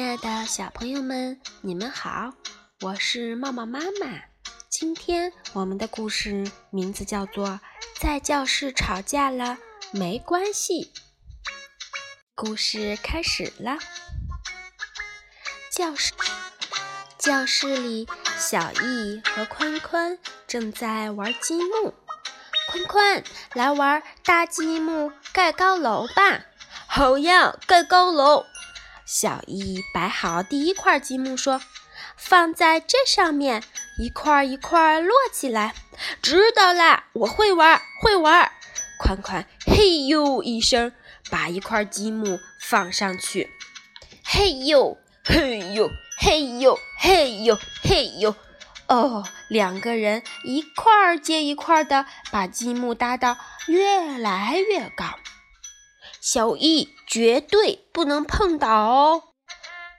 亲爱的小朋友们，你们好，我是茂茂妈妈。今天我们的故事名字叫做《在教室吵架了没关系》。故事开始了。教室，教室里，小易和宽宽正在玩积木。宽宽，来玩大积木盖高楼吧！好呀，盖高楼。小易摆好第一块积木，说：“放在这上面，一块一块摞起来。”知道啦，我会玩，会玩。宽宽嘿呦一声，把一块积木放上去。嘿呦，嘿呦，嘿呦，嘿呦，嘿呦。哦，两个人一块接一块的把积木搭到越来越高。小易绝对不能碰倒哦！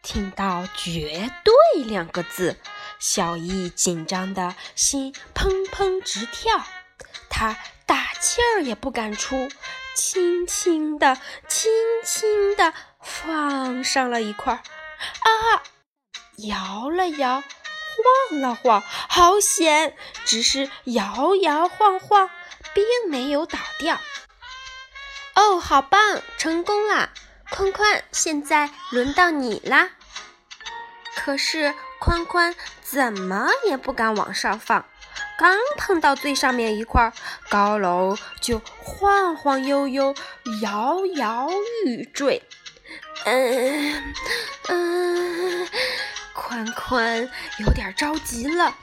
听到“绝对”两个字，小易紧张的心砰砰直跳，他大气儿也不敢出，轻轻的、轻轻的放上了一块。啊！摇了摇，晃了晃，好险！只是摇摇晃晃，并没有倒掉。哦，好棒，成功啦！宽宽，现在轮到你啦。可是宽宽怎么也不敢往上放，刚碰到最上面一块，高楼就晃晃悠悠，摇摇欲坠。嗯嗯，宽宽有点着急了。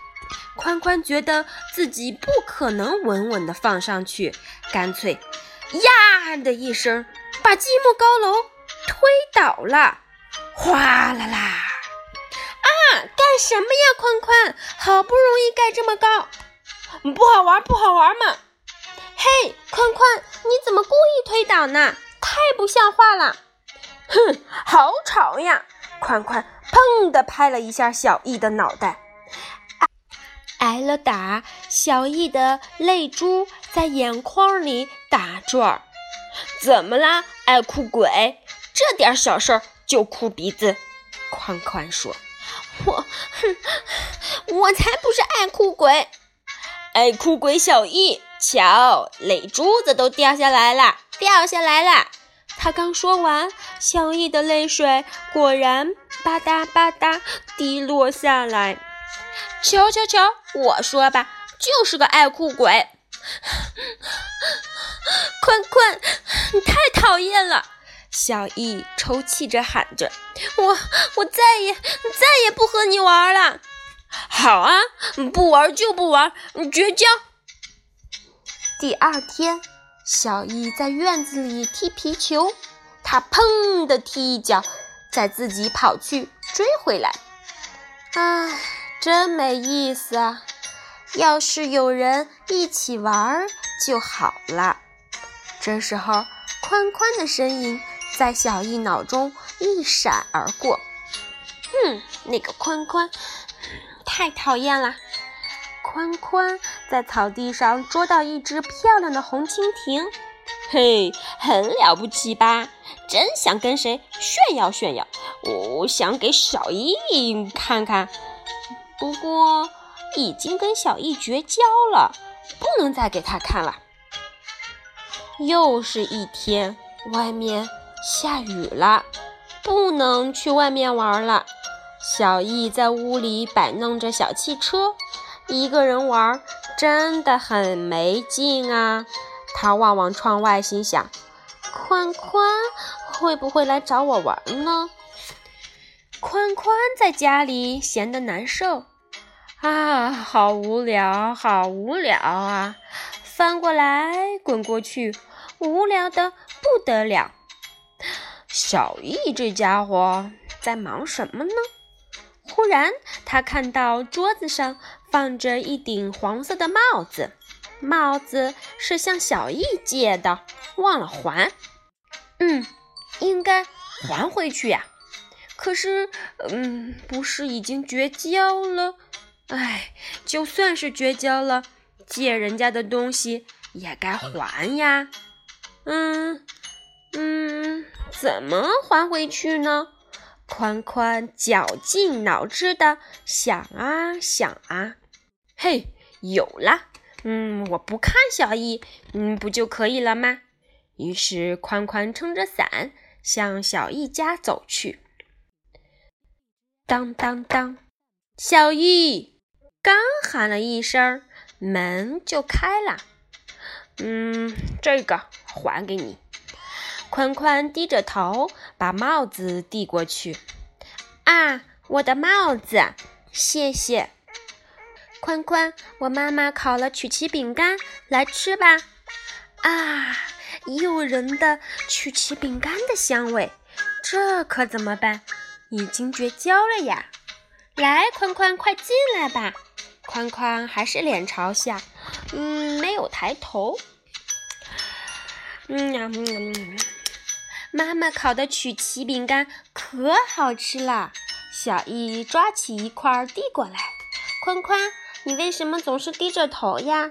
宽宽觉得自己不可能稳稳地放上去，干脆。呀的一声，把积木高楼推倒了，哗啦啦！啊，干什么呀，宽宽？好不容易盖这么高，不好玩，不好玩嘛！嘿，宽宽，你怎么故意推倒呢？太不像话了！哼，好吵呀！宽宽砰的拍了一下小易的脑袋。挨了打，小易的泪珠在眼眶里打转儿。怎么啦，爱哭鬼？这点小事儿就哭鼻子？宽宽说：“我，哼，我才不是爱哭鬼！爱哭鬼小易，瞧，泪珠子都掉下来了，掉下来了。”他刚说完，小易的泪水果然吧嗒吧嗒滴落下来。瞧瞧瞧，我说吧，就是个爱哭鬼。坤坤，你太讨厌了！小易抽泣着喊着：“我我再也再也不和你玩了。”好啊，不玩就不玩，绝交。第二天，小易在院子里踢皮球，他砰的踢一脚，再自己跑去追回来。唉。真没意思啊！要是有人一起玩就好了。这时候，宽宽的身影在小易脑中一闪而过。哼，那个宽宽太讨厌了。宽宽在草地上捉到一只漂亮的红蜻蜓，嘿，很了不起吧？真想跟谁炫耀炫耀。我想给小易看看。不过，已经跟小易绝交了，不能再给他看了。又是一天，外面下雨了，不能去外面玩了。小易在屋里摆弄着小汽车，一个人玩真的很没劲啊。他望望窗外，心想：宽宽会不会来找我玩呢？宽宽在家里闲得难受啊，好无聊，好无聊啊！翻过来滚过去，无聊的不得了。小易这家伙在忙什么呢？忽然，他看到桌子上放着一顶黄色的帽子，帽子是向小易借的，忘了还。嗯，应该还回去呀。可是，嗯，不是已经绝交了？哎，就算是绝交了，借人家的东西也该还呀。嗯嗯，怎么还回去呢？宽宽绞尽脑汁的想啊想啊，嘿，有了！嗯，我不看小易，嗯，不就可以了吗？于是宽宽撑着伞向小易家走去。当当当，小易刚喊了一声，门就开了。嗯，这个还给你。宽宽低着头，把帽子递过去。啊，我的帽子，谢谢。宽宽，我妈妈烤了曲奇饼干，来吃吧。啊，诱人的曲奇饼干的香味，这可怎么办？已经绝交了呀！来，宽宽，快进来吧。宽宽还是脸朝下，嗯，没有抬头。嗯呀，嗯。妈妈烤的曲奇饼干可好吃了，小易抓起一块递过来。宽宽，你为什么总是低着头呀？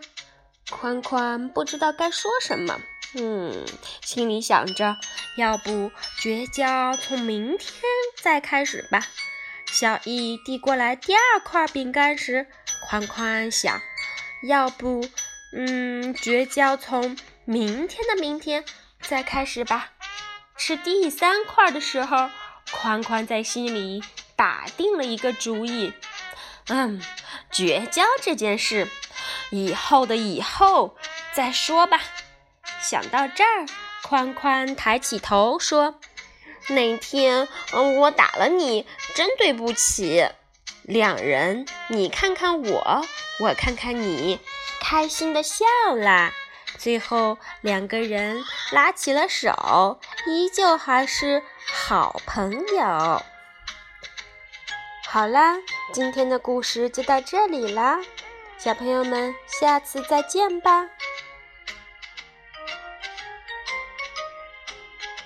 宽宽不知道该说什么，嗯，心里想着，要不绝交从明天再开始吧。小易递过来第二块饼干时，宽宽想，要不，嗯，绝交从明天的明天再开始吧。吃第三块的时候，宽宽在心里打定了一个主意。嗯，绝交这件事，以后的以后再说吧。想到这儿，宽宽抬起头说：“那天，嗯，我打了你，真对不起。”两人，你看看我，我看看你，开心的笑了。最后，两个人拉起了手，依旧还是好朋友。好啦，今天的故事就到这里啦，小朋友们，下次再见吧。